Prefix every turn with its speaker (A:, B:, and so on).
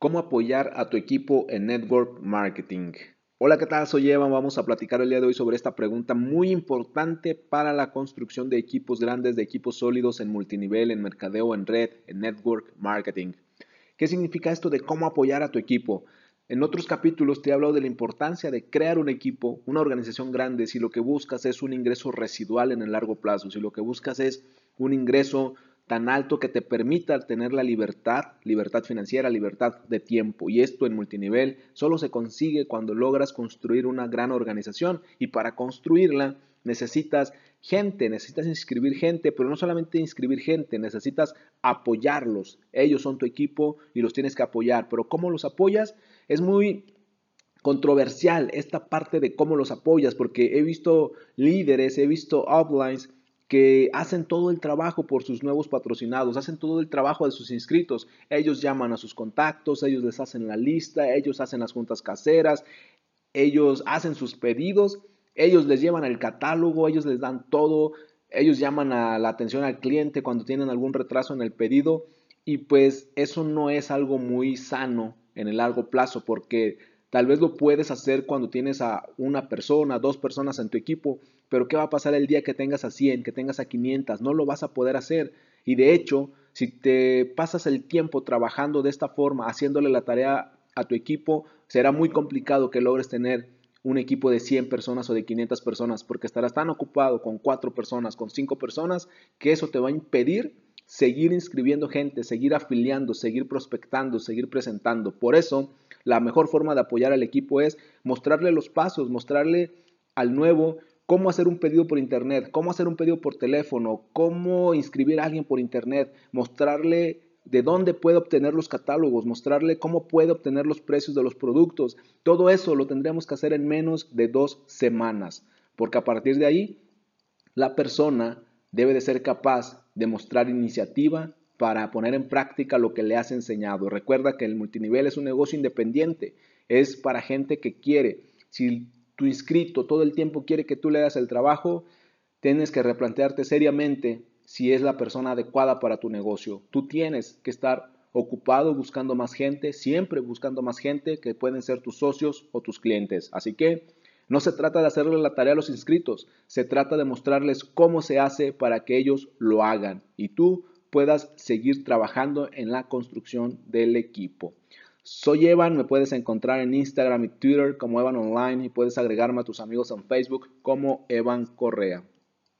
A: ¿Cómo apoyar a tu equipo en Network Marketing? Hola, ¿qué tal? Soy Evan. Vamos a platicar el día de hoy sobre esta pregunta muy importante para la construcción de equipos grandes, de equipos sólidos en multinivel, en mercadeo, en red, en Network Marketing. ¿Qué significa esto de cómo apoyar a tu equipo? En otros capítulos te he hablado de la importancia de crear un equipo, una organización grande, si lo que buscas es un ingreso residual en el largo plazo, si lo que buscas es un ingreso tan alto que te permita tener la libertad, libertad financiera, libertad de tiempo. Y esto en multinivel solo se consigue cuando logras construir una gran organización y para construirla necesitas gente, necesitas inscribir gente, pero no solamente inscribir gente, necesitas apoyarlos. Ellos son tu equipo y los tienes que apoyar, pero ¿cómo los apoyas? Es muy controversial esta parte de cómo los apoyas, porque he visto líderes, he visto uplines que hacen todo el trabajo por sus nuevos patrocinados, hacen todo el trabajo de sus inscritos. Ellos llaman a sus contactos, ellos les hacen la lista, ellos hacen las juntas caseras, ellos hacen sus pedidos, ellos les llevan el catálogo, ellos les dan todo, ellos llaman a la atención al cliente cuando tienen algún retraso en el pedido y pues eso no es algo muy sano en el largo plazo porque Tal vez lo puedes hacer cuando tienes a una persona, dos personas en tu equipo, pero ¿qué va a pasar el día que tengas a 100, que tengas a 500? No lo vas a poder hacer. Y de hecho, si te pasas el tiempo trabajando de esta forma, haciéndole la tarea a tu equipo, será muy complicado que logres tener un equipo de 100 personas o de 500 personas, porque estarás tan ocupado con 4 personas, con 5 personas, que eso te va a impedir seguir inscribiendo gente, seguir afiliando, seguir prospectando, seguir presentando. Por eso, la mejor forma de apoyar al equipo es mostrarle los pasos, mostrarle al nuevo cómo hacer un pedido por internet, cómo hacer un pedido por teléfono, cómo inscribir a alguien por internet, mostrarle de dónde puede obtener los catálogos, mostrarle cómo puede obtener los precios de los productos. Todo eso lo tendríamos que hacer en menos de dos semanas, porque a partir de ahí la persona debe de ser capaz de mostrar iniciativa, para poner en práctica lo que le has enseñado. Recuerda que el multinivel es un negocio independiente, es para gente que quiere. Si tu inscrito todo el tiempo quiere que tú le hagas el trabajo, tienes que replantearte seriamente si es la persona adecuada para tu negocio. Tú tienes que estar ocupado buscando más gente, siempre buscando más gente que pueden ser tus socios o tus clientes. Así que no se trata de hacerle la tarea a los inscritos, se trata de mostrarles cómo se hace para que ellos lo hagan. Y tú puedas seguir trabajando en la construcción del equipo. Soy Evan, me puedes encontrar en Instagram y Twitter como Evan Online y puedes agregarme a tus amigos en Facebook como Evan Correa.